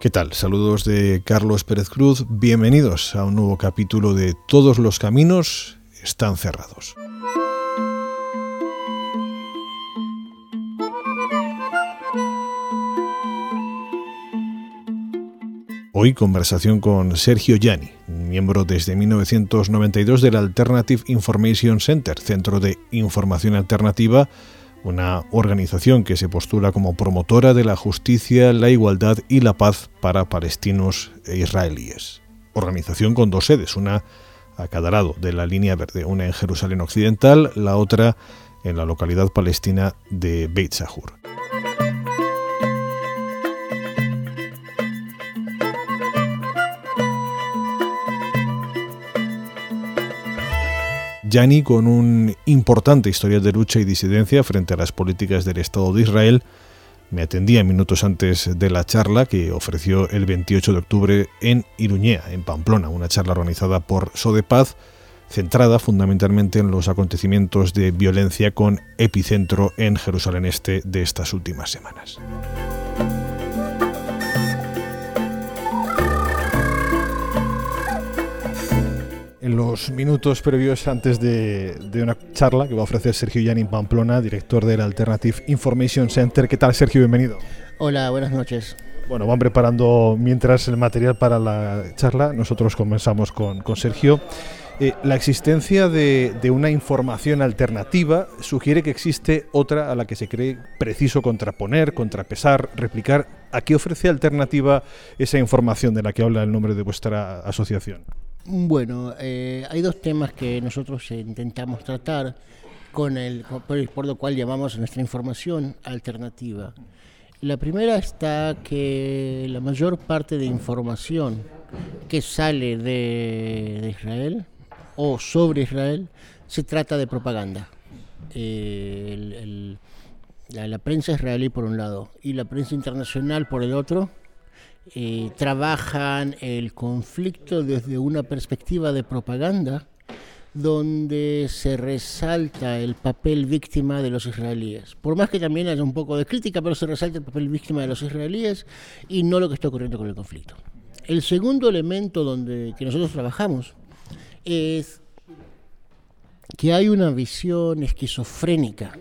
¿Qué tal? Saludos de Carlos Pérez Cruz. Bienvenidos a un nuevo capítulo de Todos los caminos están cerrados. Hoy conversación con Sergio Gianni, miembro desde 1992 del Alternative Information Center, Centro de Información Alternativa una organización que se postula como promotora de la justicia, la igualdad y la paz para palestinos e israelíes. Organización con dos sedes, una a cada lado de la línea verde, una en Jerusalén Occidental, la otra en la localidad palestina de Beit Sahur. Yani, con un importante historial de lucha y disidencia frente a las políticas del Estado de Israel, me atendía minutos antes de la charla que ofreció el 28 de octubre en Iruñea, en Pamplona, una charla organizada por Sodepaz, centrada fundamentalmente en los acontecimientos de violencia con epicentro en Jerusalén Este de estas últimas semanas. En los minutos previos antes de, una charla que va a ofrecer Sergio Yanin Pamplona, director del Alternative Information Center. ¿Qué tal, Sergio? Bienvenido. Hola, buenas noches. Bueno, van preparando mientras el material para la charla. Nosotros comenzamos con, Sergio. Eh, la existencia de, de, una información alternativa sugiere que existe otra a la que se cree preciso contraponer, contrapesar, replicar. ¿A qué ofrece alternativa esa información de la que habla el nombre de vuestra asociación? Bueno, eh, hay dos temas que nosotros intentamos tratar con el, por, lo cual llamamos nuestra información alternativa. La primera está que la mayor parte de información que sale de, Israel o sobre Israel se trata de propaganda. Eh, la prensa israelí por un lado y la prensa internacional por el otro eh, trabajan el conflicto desde una perspectiva de propaganda donde se resalta el papel víctima de los israelíes. Por más que también haya un poco de crítica, pero se resalta el papel víctima de los israelíes y no lo que está ocurriendo con el conflicto. El segundo elemento donde que nosotros trabajamos es que hay una visión esquizofrénica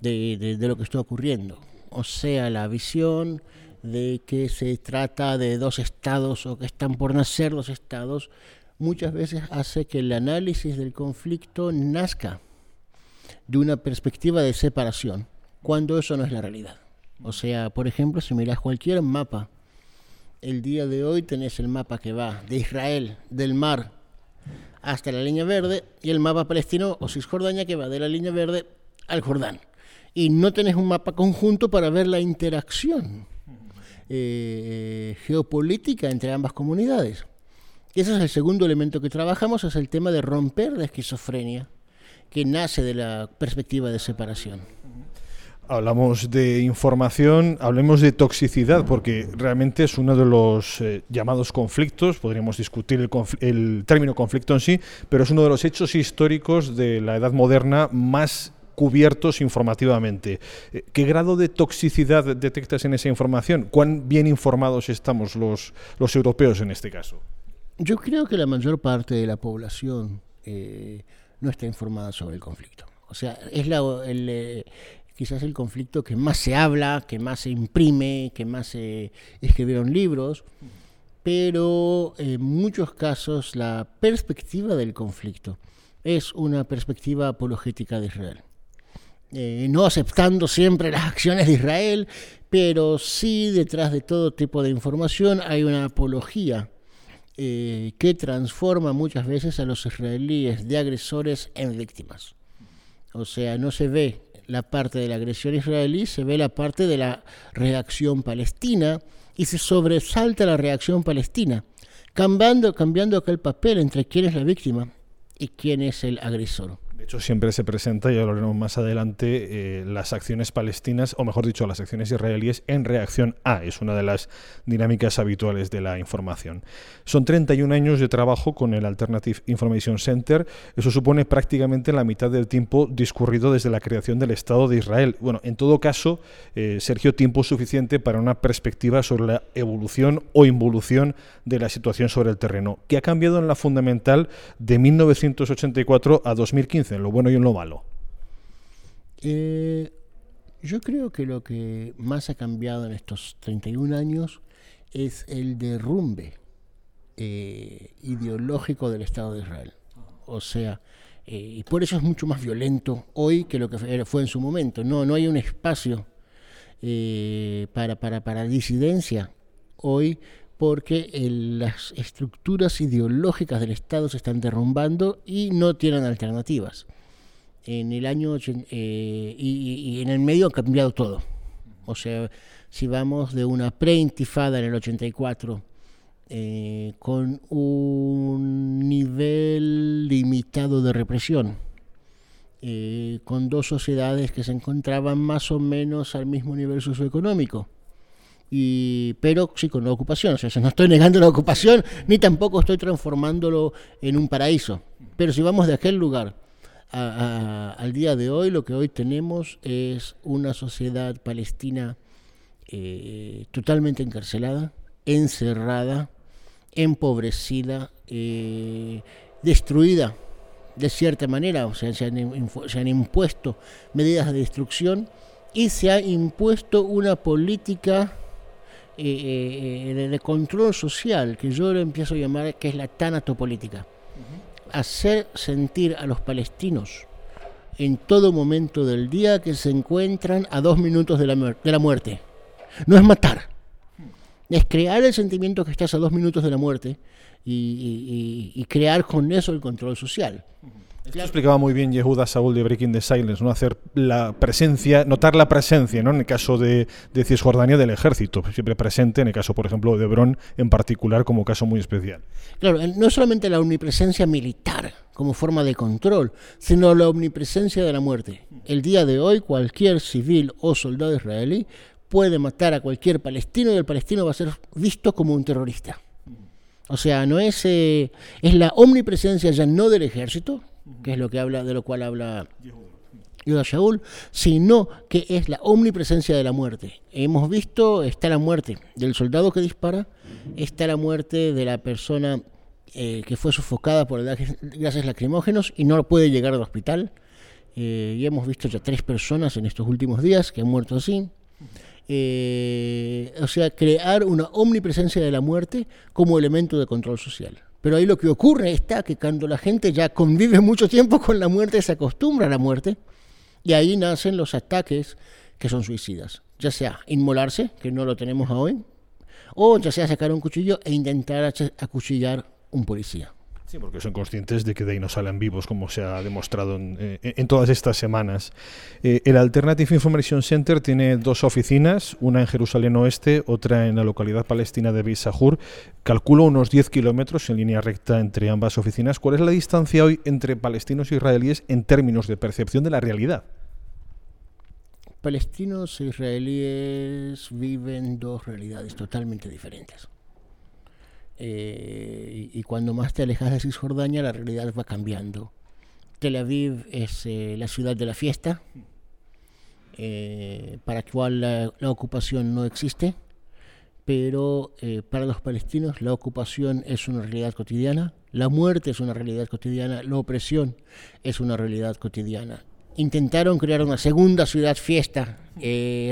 de lo que está ocurriendo. O sea, la visión de que se trata de dos estados o que están por nacer dos estados, muchas veces hace que el análisis del conflicto nazca de una perspectiva de separación, cuando eso no es la realidad. O sea, por ejemplo, si miras cualquier mapa, el día de hoy tenés el mapa que va de Israel, del mar, hasta la línea verde, y el mapa palestino o Cisjordania que va de la línea verde al Jordán. Y no tenés un mapa conjunto para ver la interacción eh, geopolítica entre ambas comunidades. ese es el segundo elemento que trabajamos, es el tema de romper la esquizofrenia, que nace de la perspectiva de separación. Hablamos de información, hablemos de toxicidad, porque realmente es uno de los eh, llamados conflictos, podríamos discutir el, el, término conflicto en sí, pero es uno de los hechos históricos de la edad moderna más cubiertos informativamente. Eh, ¿Qué grado de toxicidad detectas en esa información? ¿Cuán bien informados estamos los, los europeos en este caso? Yo creo que la mayor parte de la población eh, no está informada sobre el conflicto. O sea, es la, el, eh, quizás el conflicto que más se habla, que más se imprime, que más se escribieron libros, pero en muchos casos la perspectiva del conflicto es una perspectiva apologética de Israel. Eh, no aceptando siempre las acciones de Israel, pero sí detrás de todo tipo de información hay una apología eh, que transforma muchas veces a los israelíes de agresores en víctimas. O sea, no se ve la parte de la agresión israelí, se ve la parte de la reacción palestina y se sobresalta la reacción palestina, cambiando, cambiando acá el papel entre quién es la víctima y quién es el agresor De hecho, siempre se presenta, ya lo veremos más adelante, eh, las acciones palestinas, o mejor dicho, las acciones israelíes en reacción a. Es una de las dinámicas habituales de la información. Son 31 años de trabajo con el Alternative Information Center. Eso supone prácticamente la mitad del tiempo discurrido desde la creación del Estado de Israel. Bueno, en todo caso, eh, Sergio, tiempo suficiente para una perspectiva sobre la evolución o involución de la situación sobre el terreno, que ha cambiado en la fundamental de 1984 a 2015 en lo bueno y en lo malo? Eh, yo creo que lo que más ha cambiado en estos 31 años es el derrumbe eh, ideológico del Estado de Israel. O sea, eh, y por eso es mucho más violento hoy que lo que fue en su momento. No, no hay un espacio para, para, para disidencia hoy porque las estructuras ideológicas del Estado se están derrumbando y no tienen alternativas. En el año eh, y, en el medio ha cambiado todo. O sea, si vamos de una pre-intifada en el 84 eh, con un nivel limitado de represión, eh, con dos sociedades que se encontraban más o menos al mismo nivel socioeconómico, pero sí con la ocupación. O sea, no estoy negando la ocupación, ni tampoco estoy transformándolo en un paraíso. Pero si vamos de aquel lugar al día de hoy, lo que hoy tenemos es una sociedad palestina eh, totalmente encarcelada, encerrada, empobrecida, eh, destruida de cierta manera. O sea, se han impuesto medidas de destrucción y se ha impuesto una política eh, eh, de control social, que yo lo empiezo a llamar, que es la tanatopolítica. Hacer sentir a los palestinos en todo momento del día que se encuentran a dos minutos de la, de la muerte. No es matar, es crear el sentimiento que estás a dos minutos de la muerte y crear con eso el control social. Esto explicaba muy bien Yehuda Saúl de Breaking the Silence, ¿no? Hacer la presencia, notar la presencia, ¿no? En el caso de, de Cisjordania del ejército, siempre presente, en el caso, por ejemplo, de Hebrón en particular, como caso muy especial. Claro, no solamente la omnipresencia militar como forma de control, sino la omnipresencia de la muerte. El día de hoy, cualquier civil o soldado israelí puede matar a cualquier palestino y el palestino va a ser visto como un terrorista. O sea, no es, eh, es la omnipresencia ya no del ejército, que es lo que habla, de lo cual habla Yoda Shaul, sino que es la omnipresencia de la muerte. Hemos visto, está la muerte del soldado que dispara, está la muerte de la persona eh, que fue sofocada por gases lacrimógenos y no puede llegar al hospital. Eh, y hemos visto ya tres personas en estos últimos días que han muerto así. Eh, o sea, crear una omnipresencia de la muerte como elemento de control social. Pero ahí lo que ocurre está que cuando la gente ya convive mucho tiempo con la muerte, se acostumbra a la muerte, y ahí nacen los ataques que son suicidas. Ya sea inmolarse, que no lo tenemos hoy, o ya sea sacar un cuchillo e intentar acuchillar un policía. Sí, porque son conscientes de que de ahí no salen vivos, como se ha demostrado en, eh, todas estas semanas. Eh, el Alternative Information Center tiene dos oficinas, una en Jerusalén Oeste, otra en la localidad palestina de Beisahur. Calculo unos 10 kilómetros en línea recta entre ambas oficinas. ¿Cuál es la distancia hoy entre palestinos e israelíes en términos de percepción de la realidad? Palestinos e israelíes viven dos realidades totalmente diferentes. Eh, y, cuando más te alejas de Cisjordania, la realidad va cambiando. Tel Aviv es eh, la ciudad de la fiesta, eh, para la cual la, ocupación no existe, pero para los palestinos la ocupación es una realidad cotidiana, la muerte es una realidad cotidiana, la opresión es una realidad cotidiana. Intentaron crear una segunda ciudad fiesta,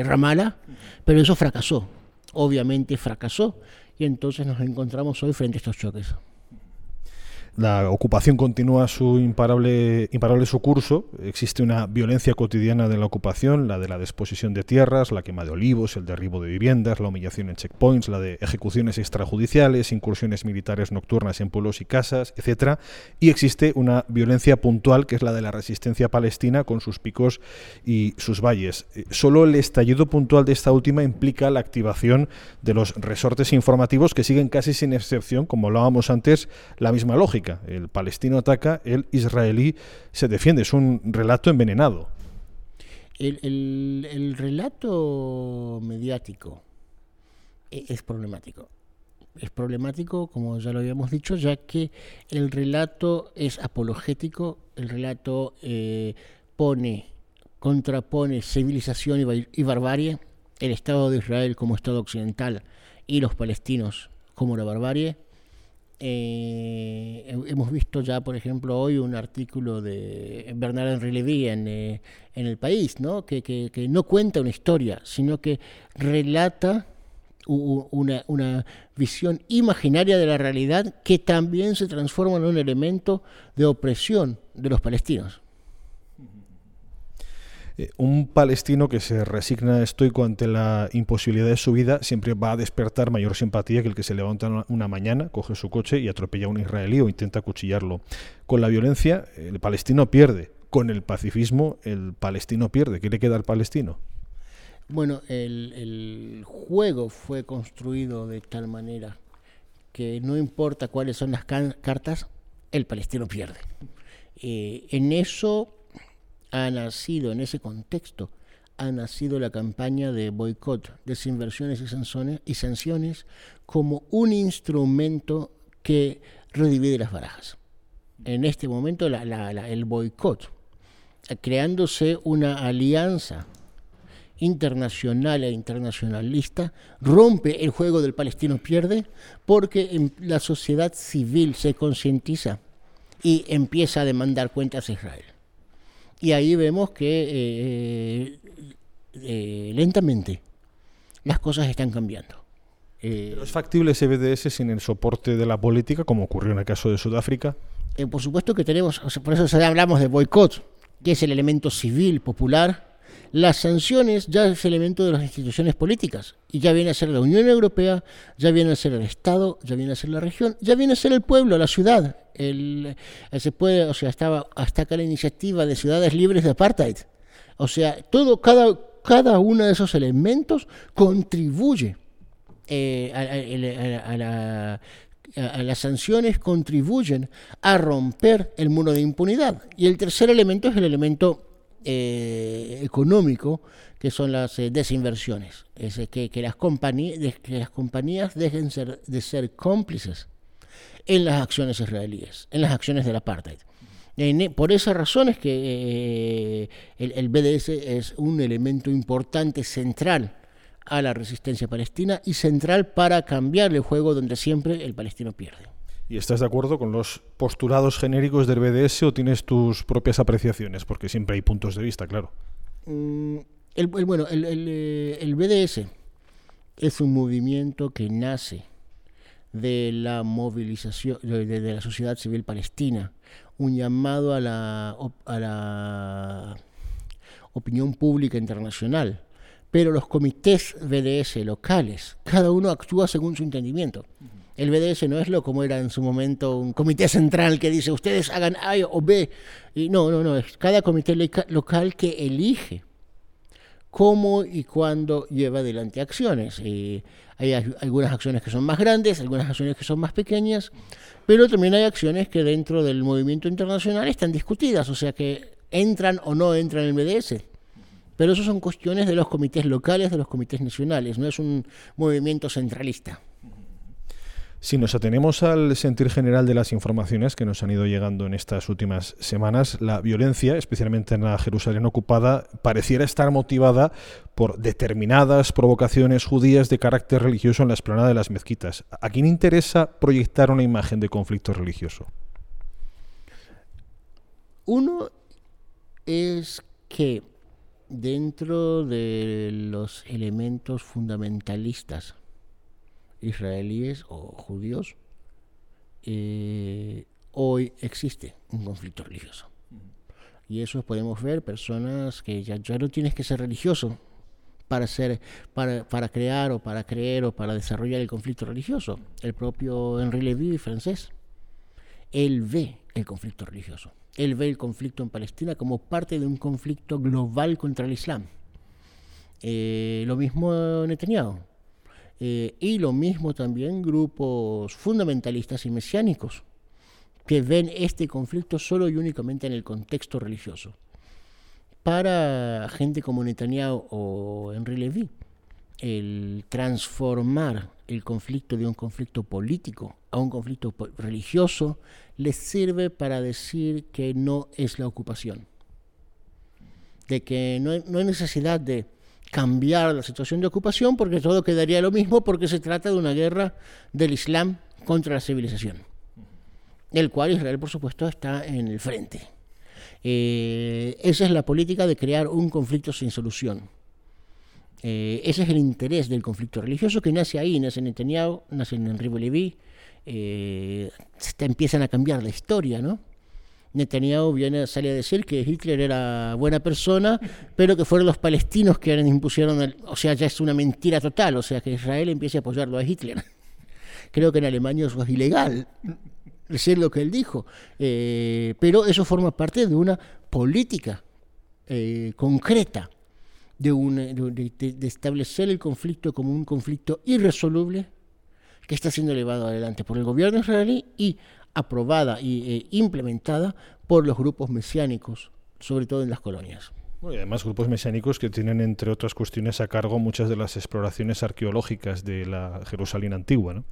Ramala, pero eso fracasó, obviamente fracasó y entonces nos encontramos hoy frente a estos choques. La ocupación continúa su imparable, imparable su curso. Existe una violencia cotidiana de la ocupación, la de la disposición de tierras, la quema de olivos, el derribo de viviendas, la humillación en checkpoints, la de ejecuciones extrajudiciales, incursiones militares nocturnas en pueblos y casas, etcétera. Y existe una violencia puntual que es la de la resistencia palestina con sus picos y sus valles. Eh, solo el estallido puntual de esta última implica la activación de los resortes informativos que siguen casi sin excepción, como hablábamos antes, la misma lógica El palestino ataca, el israelí se defiende. Es un relato envenenado. El, relato mediático e, es problemático. Es problemático, como ya lo habíamos dicho, ya que el relato es apologético, el relato eh, pone, contrapone civilización y barbarie, el Estado de Israel como Estado occidental y los palestinos como la barbarie. Eh, hemos visto ya, por ejemplo, hoy un artículo de Bernard Henry Levy en, eh, en El País, ¿no? Que, que, no cuenta una historia, sino que relata una, visión imaginaria de la realidad que también se transforma en un elemento de opresión de los palestinos. Eh, un palestino que se resigna estoico ante la imposibilidad de su vida siempre va a despertar mayor simpatía que el que se levanta una mañana, coge su coche y atropella a un israelí o intenta acuchillarlo. Con la violencia, el palestino pierde. Con el pacifismo, el palestino pierde. ¿Qué le queda al palestino? Bueno, el, juego fue construido de tal manera que no importa cuáles son las cartas, el palestino pierde. Eh, en eso ha nacido en ese contexto, ha nacido la campaña de boicot, desinversiones y sanciones, como un instrumento que redivide las barajas. En este momento el boicot, creándose una alianza internacional e internacionalista, rompe el juego del palestino pierde porque la sociedad civil se concientiza y empieza a demandar cuentas a Israel. Y ahí vemos que eh, eh, lentamente las cosas están cambiando. Eh, ¿Es factible ese BDS sin el soporte de la política, como ocurrió en el caso de Sudáfrica? por supuesto que tenemos, por eso hablamos de boicot, que es el elemento civil, popular, las sanciones ya es elemento de las instituciones políticas y ya viene a ser la Unión Europea, ya viene a ser el Estado, ya viene a ser la región, ya viene a ser el pueblo, la ciudad. El, eh, se puede, o sea, estaba hasta acá la iniciativa de ciudades libres de apartheid. O sea, todo, cada, cada uno de esos elementos contribuye eh, a, las sanciones contribuyen a romper el muro de impunidad. Y el tercer elemento es el elemento eh, económico, que son las desinversiones, es que, que, las que las compañías dejen ser, de ser cómplices en las acciones israelíes, en las acciones del apartheid. E, por esa razón es que eh, el, el, BDS es un elemento importante, central a la resistencia palestina y central para cambiar el juego donde siempre el palestino pierde. ¿Y estás de acuerdo con los postulados genéricos del BDS o tienes tus propias apreciaciones? Porque siempre hay puntos de vista, claro. Mm, el, bueno, el, el, BDS eh, es un movimiento que nace de la movilización de, la sociedad civil palestina, un llamado a la, a la opinión pública internacional. Pero los comités BDS locales, cada uno actúa según su entendimiento. El BDS no es lo como era en su momento un comité central que dice ustedes hagan A o B. Y no, no, no, es cada comité local que elige cómo y cuándo lleva adelante acciones. Y hay algunas acciones que son más grandes, algunas acciones que son más pequeñas, pero también hay acciones que dentro del movimiento internacional están discutidas, o sea que entran o no entran en el BDS. Pero eso son cuestiones de los comités locales, de los comités nacionales, no es un movimiento centralista. Si nos atenemos al sentir general de las informaciones que nos han ido llegando en estas últimas semanas, la violencia, especialmente en la Jerusalén ocupada, pareciera estar motivada por determinadas provocaciones judías de carácter religioso en la explanada de las mezquitas. ¿A quién interesa proyectar una imagen de conflicto religioso? Uno es que dentro de los elementos fundamentalistas israelíes o judíos, eh, hoy existe un conflicto religioso. Y eso podemos ver personas que ya, ya no tienes que ser religioso para, ser, para, para, crear o para creer o para desarrollar el conflicto religioso. El propio Henri Levy, francés, él ve el conflicto religioso. Él ve el conflicto en Palestina como parte de un conflicto global contra el Islam. Eh, lo mismo Netanyahu. Eh, y lo mismo también grupos fundamentalistas y mesiánicos que ven este conflicto solo y únicamente en el contexto religioso. Para gente como Netanyahu o Henry Levy, el transformar el conflicto de un conflicto político a un conflicto religioso les sirve para decir que no es la ocupación, de que no no hay necesidad de cambiar la situación de ocupación porque todo quedaría lo mismo porque se trata de una guerra del Islam contra la civilización, del cual Israel por supuesto está en el frente. Eh, esa es la política de crear un conflicto sin solución. Eh, ese es el interés del conflicto religioso que nace ahí, nace en Netanyahu, nace en Enrique Leví, eh, empiezan a cambiar la historia, ¿no? Netanyahu viene, sale a decir que Hitler era buena persona, pero que fueron los palestinos que impusieron, o sea, ya es una mentira total, o sea, que Israel empiece a apoyarlo a Hitler. Creo que en Alemania eso es ilegal, decir lo que él dijo, eh, pero eso forma parte de una política eh, concreta de, de, establecer el conflicto como un conflicto irresoluble que está siendo llevado adelante por el gobierno israelí y aprobada y eh, implementada por los grupos mesiánicos, sobre todo en las colonias. y además grupos mesiánicos que tienen, entre otras cuestiones, a cargo muchas de las exploraciones arqueológicas de la Jerusalén antigua, ¿no?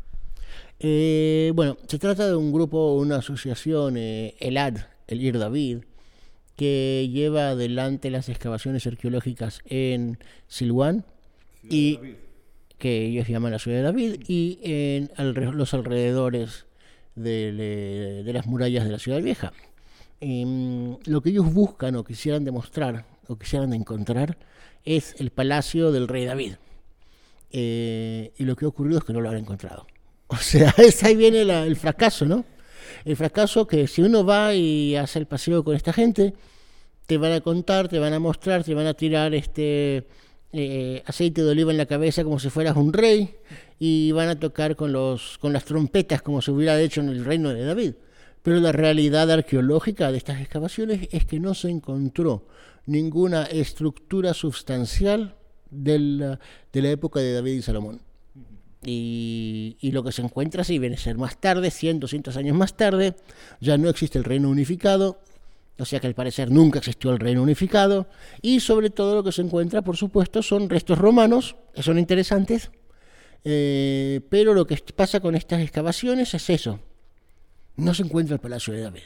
Eh, bueno, se trata de un grupo, una asociación, eh, ELAD, el Ir David, que lleva adelante las excavaciones arqueológicas en Silwan y que ellos llaman la ciudad de David y en los alrededores de, las murallas de la ciudad vieja. Em, lo que ellos buscan o quisieran demostrar o quisieran encontrar es el palacio del rey David. Eh, y lo que ha ocurrido es que no lo han encontrado. O sea, es, ahí viene el fracaso, ¿no? El fracaso que si uno va y hace el paseo con esta gente, te van a contar, te van a mostrar, te van a tirar este eh, aceite de oliva en la cabeza como si fueras un rey y van a tocar con, los, con las trompetas como se hubiera hecho en el reino de David. Pero la realidad arqueológica de estas excavaciones es que no se encontró ninguna estructura sustancial de la, de la época de David y Salomón. Y, y, lo que se encuentra, si viene a ser más tarde, 100, 200 años más tarde, ya no existe el reino unificado, o sea que al parecer nunca existió el reino unificado, y sobre todo lo que se encuentra, por supuesto, son restos romanos, que son interesantes, eh, pero lo que pasa con estas excavaciones es eso. No se encuentra el Palacio de David.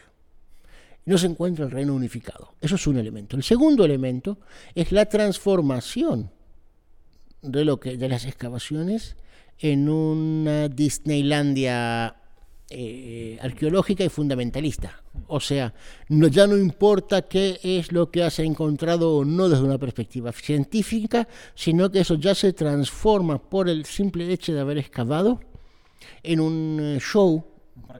No se encuentra el reino unificado. Eso es un elemento. El segundo elemento es la transformación de, lo que, de las excavaciones en una Disneylandia eh, arqueológica y fundamentalista. O sea, ya no importa qué es lo que has encontrado o no desde una perspectiva científica, sino que eso ya se transforma por el simple hecho de haber excavado en un eh, show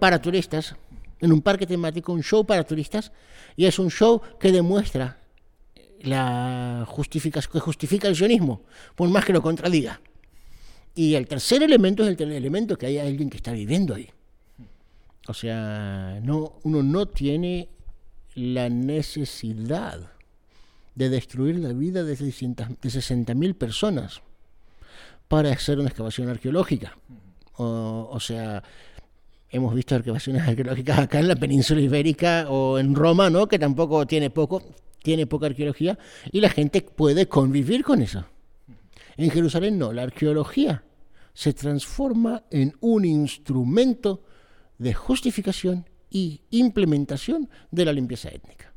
para turistas, en un parque temático, un show para turistas, y es un show que demuestra la justifica, que justifica el sionismo, por más que lo contradiga. Y el tercer elemento es el elemento que hay alguien que está viviendo ahí. O sea, no, uno no tiene la necesidad de destruir la vida de, 60.000 personas para hacer una excavación arqueológica. O, sea, hemos visto excavaciones arqueológicas acá en la península ibérica o en Roma, ¿no? Que tampoco tiene poco, tiene poca arqueología y la gente puede convivir con eso. En Jerusalén no, la arqueología se transforma en un instrumento de justificación y implementación de la limpieza étnica.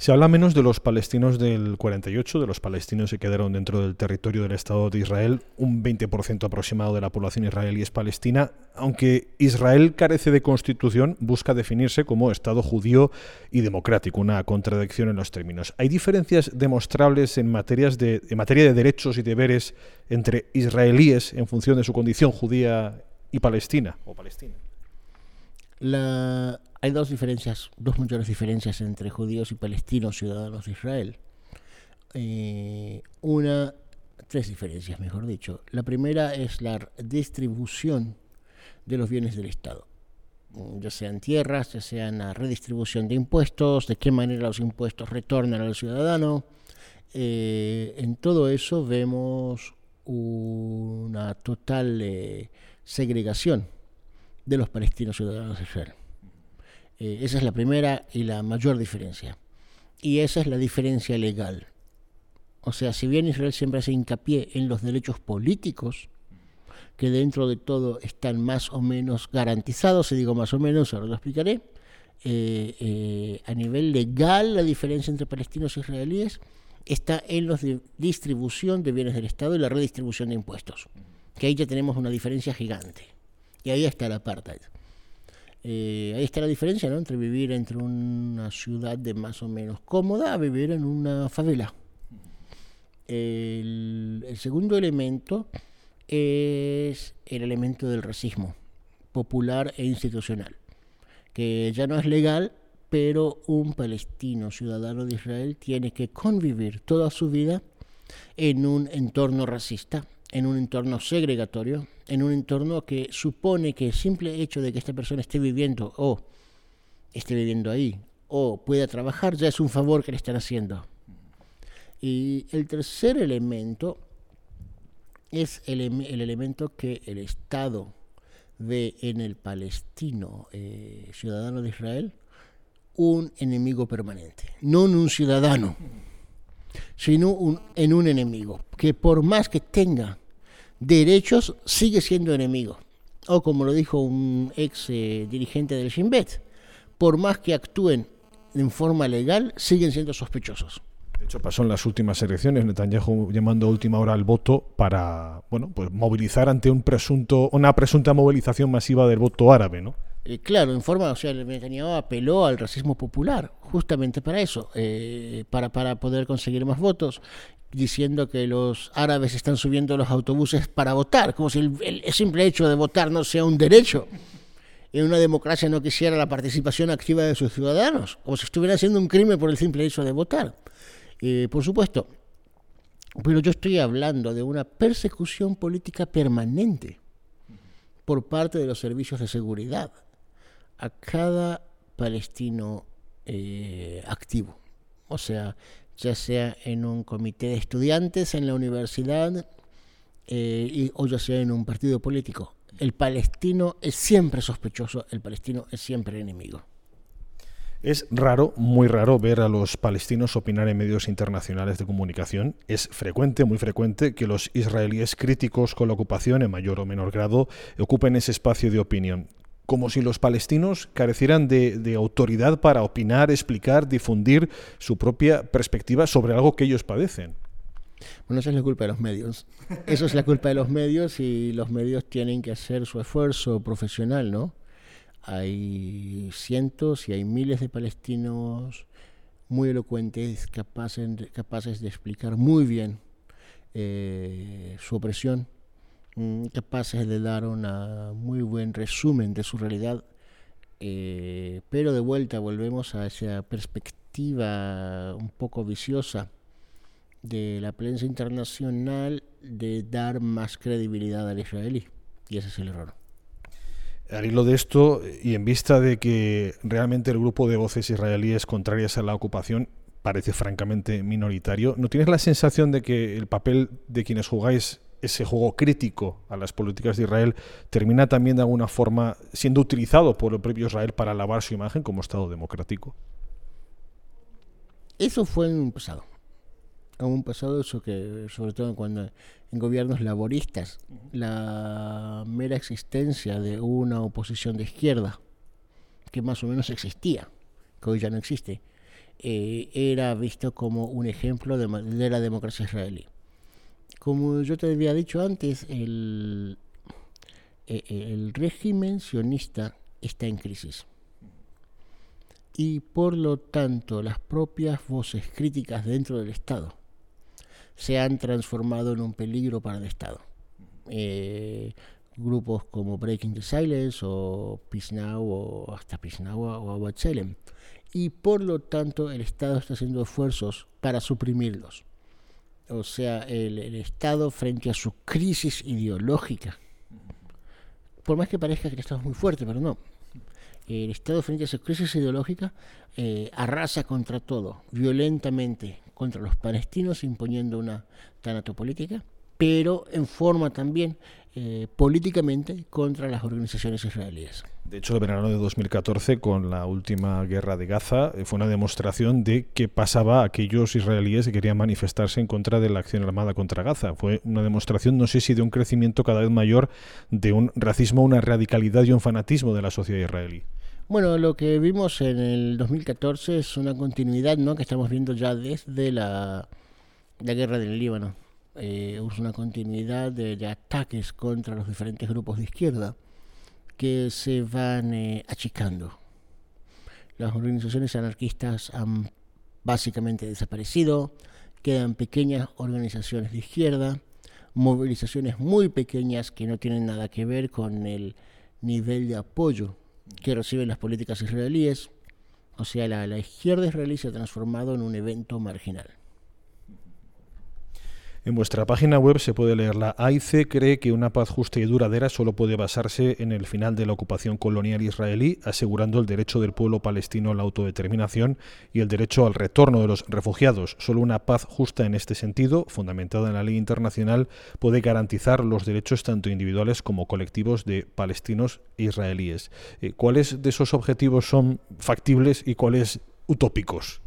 Se habla menos de los palestinos del 48, de los palestinos que quedaron dentro del territorio del Estado de Israel. Un 20% aproximado de la población israelí es palestina. Aunque Israel carece de constitución, busca definirse como Estado judío y democrático, una contradicción en los términos. ¿Hay diferencias demostrables en, materias de, en materia de derechos y deberes entre israelíes en función de su condición judía y Palestina o Palestina. La, hay dos diferencias, dos mayores diferencias entre judíos y palestinos ciudadanos de Israel. Eh, una, tres diferencias, mejor dicho. La primera es la distribución de los bienes del Estado, ya sean tierras, ya sean la redistribución de impuestos, de qué manera los impuestos retornan al ciudadano. Eh, en todo eso vemos una total eh, segregación de los palestinos ciudadanos de Israel. Eh, esa es la primera y la mayor diferencia. Y esa es la diferencia legal. O sea, si bien Israel siempre hace hincapié en los derechos políticos, que dentro de todo están más o menos garantizados, y digo más o menos, ahora lo explicaré, eh, eh, a nivel legal la diferencia entre palestinos e israelíes está en la distribución de bienes del Estado y la redistribución de impuestos, que ahí ya tenemos una diferencia gigante. Y ahí está la parte Eh, ahí está la diferencia ¿no? entre vivir entre una ciudad de más o menos cómoda a vivir en una favela. El, el segundo elemento es el elemento del racismo popular e institucional, que ya no es legal, pero un palestino ciudadano de Israel tiene que convivir toda su vida en un entorno racista, en un entorno segregatorio, en un entorno que supone que el simple hecho de que esta persona esté viviendo o esté viviendo ahí o pueda trabajar ya es un favor que le están haciendo. Y el tercer elemento es el, el elemento que el Estado ve en el palestino eh, ciudadano de Israel un enemigo permanente, no en un ciudadano, sino un, en un enemigo, que por más que tenga derechos, sigue siendo enemigo. O como lo dijo un ex eh, dirigente del Shin por más que actúen en forma legal, siguen siendo sospechosos. De hecho, pasó en las últimas elecciones Netanyahu llamando a última hora al voto para, bueno, pues movilizar ante un presunto, una presunta movilización masiva del voto árabe, ¿no? Eh, claro, en forma, o sea, Netanyahu apeló al racismo popular, justamente para eso, eh, para, para poder conseguir más votos, diciendo que los árabes están subiendo los autobuses para votar, como si el, el simple hecho de votar no sea un derecho en una democracia no quisiera la participación activa de sus ciudadanos, como si estuviera haciendo un crimen por el simple hecho de votar. Eh, por supuesto, pero yo estoy hablando de una persecución política permanente por parte de los servicios de seguridad a cada palestino eh, activo. O sea, ya sea en un comité de estudiantes en la universidad eh, y, o ya sea en un partido político. El palestino es siempre sospechoso, el palestino es siempre enemigo. Es raro, muy raro, ver a los palestinos opinar en medios internacionales de comunicación. Es frecuente, muy frecuente, que los israelíes críticos con la ocupación, en mayor o menor grado, ocupen ese espacio de opinión. Como si los palestinos carecieran de, autoridad para opinar, explicar, difundir su propia perspectiva sobre algo que ellos padecen. Bueno, esa es la culpa de los medios. Eso es la culpa de los medios y los medios tienen que hacer su esfuerzo profesional, ¿no? hay cientos y hay miles de palestinos muy elocuentes, capaces, de explicar muy bien eh, su opresión, capaces de dar un muy buen resumen de su realidad, eh, pero de vuelta volvemos a esa perspectiva un poco viciosa de la prensa internacional de dar más credibilidad al israelí, y ese es el error. Al hilo de esto, y en vista de que realmente el grupo de voces israelíes contrarias a la ocupación parece francamente minoritario, ¿no tienes la sensación de que el papel de quienes jugáis ese juego crítico a las políticas de Israel termina también de alguna forma siendo utilizado por el propio Israel para lavar su imagen como Estado democrático? Eso fue en un pasado. En un pasado, eso que, sobre todo cuando en gobiernos laboristas la mera existencia de una oposición de izquierda, que más o menos existía, que hoy ya no existe, eh, era visto como un ejemplo de, de, la democracia israelí. Como yo te había dicho antes, el, eh, el régimen sionista está en crisis. Y por lo tanto, las propias voces críticas dentro del Estado se han transformado en un peligro para el Estado. Eh, grupos como Breaking the Silence o Peace o hasta Peace Now o Aguachelem. Y por lo tanto el Estado está haciendo esfuerzos para suprimirlos. O sea, el, Estado frente a su crisis ideológica. Por más que parezca que el Estado es muy fuerte, pero no. El Estado frente a su crisis ideológica eh, arrasa contra todo, violentamente, contra los palestinos imponiendo una tanatopolítica pero en forma también eh, políticamente contra las organizaciones israelíes. De hecho, el verano de 2014, con la última guerra de Gaza, eh, fue una demostración de qué pasaba a aquellos israelíes que querían manifestarse en contra de la acción armada contra Gaza. Fue una demostración, no sé si de un crecimiento cada vez mayor de un racismo, una radicalidad y un fanatismo de la sociedad israelí. Bueno, lo que vimos en el 2014 es una continuidad ¿no? que estamos viendo ya desde la, la guerra del Líbano eh, es una continuidad de, ataques contra los diferentes grupos de izquierda que se van eh, achicando. Las organizaciones anarquistas han básicamente desaparecido, quedan pequeñas organizaciones de izquierda, movilizaciones muy pequeñas que no tienen nada que ver con el nivel de apoyo que reciben las políticas israelíes. O sea, la izquierda israelí se ha transformado en un evento marginal. En vuestra página web se puede leer la AICE cree que una paz justa y duradera solo puede basarse en el final de la ocupación colonial israelí, asegurando el derecho del pueblo palestino a la autodeterminación y el derecho al retorno de los refugiados. Solo una paz justa en este sentido, fundamentada en la ley internacional, puede garantizar los derechos tanto individuales como colectivos de palestinos e israelíes. Eh, ¿Cuáles de esos objetivos son factibles y cuáles utópicos?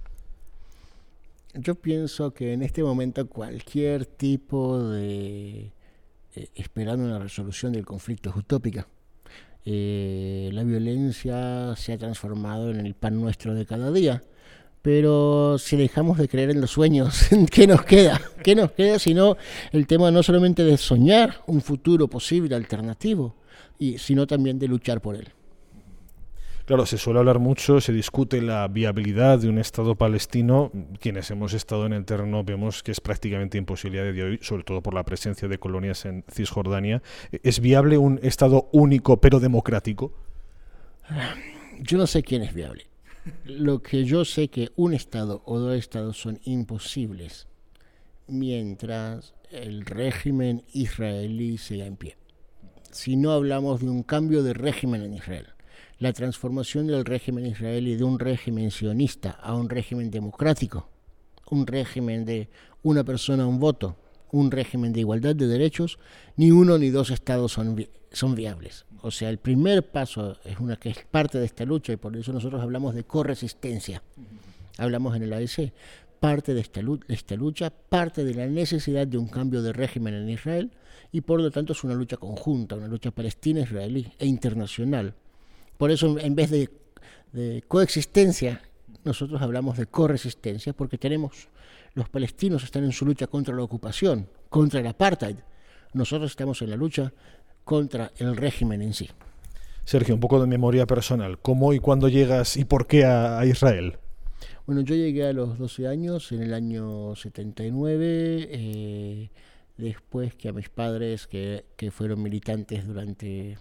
Yo pienso que en este momento cualquier tipo de eh, esperando una resolución del conflicto es utópica. Eh, la violencia se ha transformado en el pan nuestro de cada día. Pero si dejamos de creer en los sueños, ¿qué nos queda? ¿Qué nos queda sino el tema no solamente de soñar un futuro posible, alternativo, y, sino también de luchar por él? Claro, se suele hablar mucho, se discute la viabilidad de un Estado palestino. Quienes hemos estado en el terreno vemos que es prácticamente imposible a día de hoy, sobre todo por la presencia de colonias en Cisjordania. ¿Es viable un Estado único pero democrático? Yo no sé quién es viable. Lo que yo sé que un Estado o dos Estados son imposibles mientras el régimen israelí siga en pie. Si no hablamos de un cambio de régimen en Israel la transformación del régimen israelí de un régimen sionista a un régimen democrático, un régimen de una persona, un voto, un régimen de igualdad de derechos, ni uno ni dos estados son, son viables. O sea, el primer paso es una que es parte de esta lucha y por eso nosotros hablamos de corresistencia. Hablamos en el AEC, parte de esta, de esta lucha, parte de la necesidad de un cambio de régimen en Israel y por lo tanto es una lucha conjunta, una lucha palestina-israelí e internacional por eso en vez de, coexistencia, nosotros hablamos de corresistencia, porque tenemos, los palestinos están en su lucha contra la ocupación, contra el apartheid. Nosotros estamos en la lucha contra el régimen en sí. Sergio, un poco de memoria personal. ¿Cómo y cuándo llegas y por qué a, Israel? Bueno, yo llegué a los 12 años, en el año 79, eh, después que a mis padres, que, que fueron militantes durante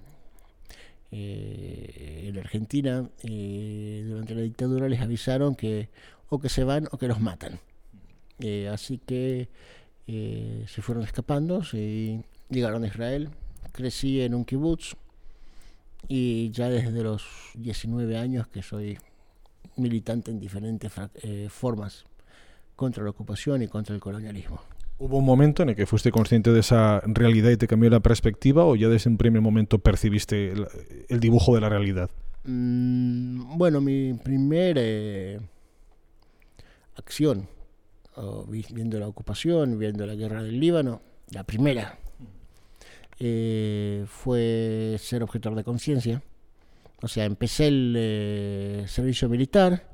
eh, en Argentina eh, durante la dictadura les avisaron que o que se van o que los matan. Eh, así que se fueron escapando, se llegaron a Israel, crecí en un kibutz y ya desde los 19 años que soy militante en diferentes formas contra la ocupación y contra el colonialismo. ¿Hubo un momento en el que fuiste consciente de esa realidad y te cambió la perspectiva o ya desde un primer momento percibiste el, dibujo de la realidad? Mm, bueno, mi primera eh, acción, viendo la ocupación, viendo la guerra del Líbano, la primera, eh, fue ser objetor de conciencia. O sea, empecé el eh, servicio militar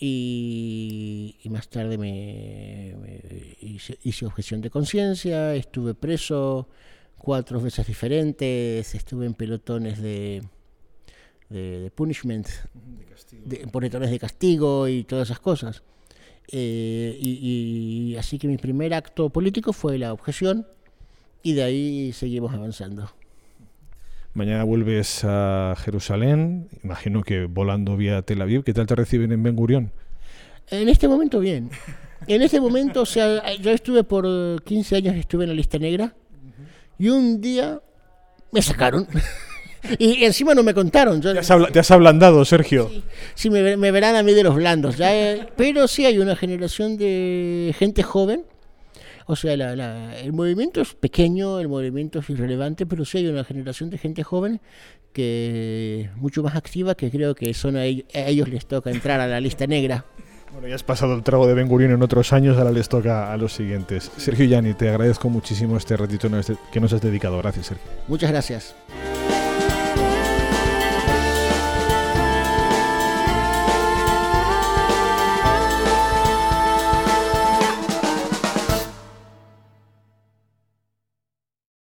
y, más tarde me, hice, objeción de conciencia, estuve preso cuatro veces diferentes, estuve en pelotones de, de, punishment, de pelotones de castigo y todas esas cosas. Eh, y, así que mi primer acto político fue la objeción y de ahí seguimos avanzando. Mañana vuelves a Jerusalén, imagino que volando vía Tel Aviv. ¿Qué tal te reciben en Ben Gurión? En este momento bien. En este momento, o sea, yo estuve por 15 años, estuve en la lista negra y un día me sacaron. y encima no me contaron. ¿Te, has ablandado, Sergio? Sí, me, verán a mí de los blandos. Ya, pero sí hay una generación de gente joven O sea, el movimiento es pequeño, el movimiento es irrelevante, pero sí hay una generación de gente joven que mucho más activa que creo que son a ellos, les toca entrar a la lista negra. Bueno, ya has pasado el trago de Ben Gurion en otros años, ahora les toca a los siguientes. Sergio Yani, te agradezco muchísimo este ratito que nos has dedicado. Gracias, Sergio. Muchas gracias.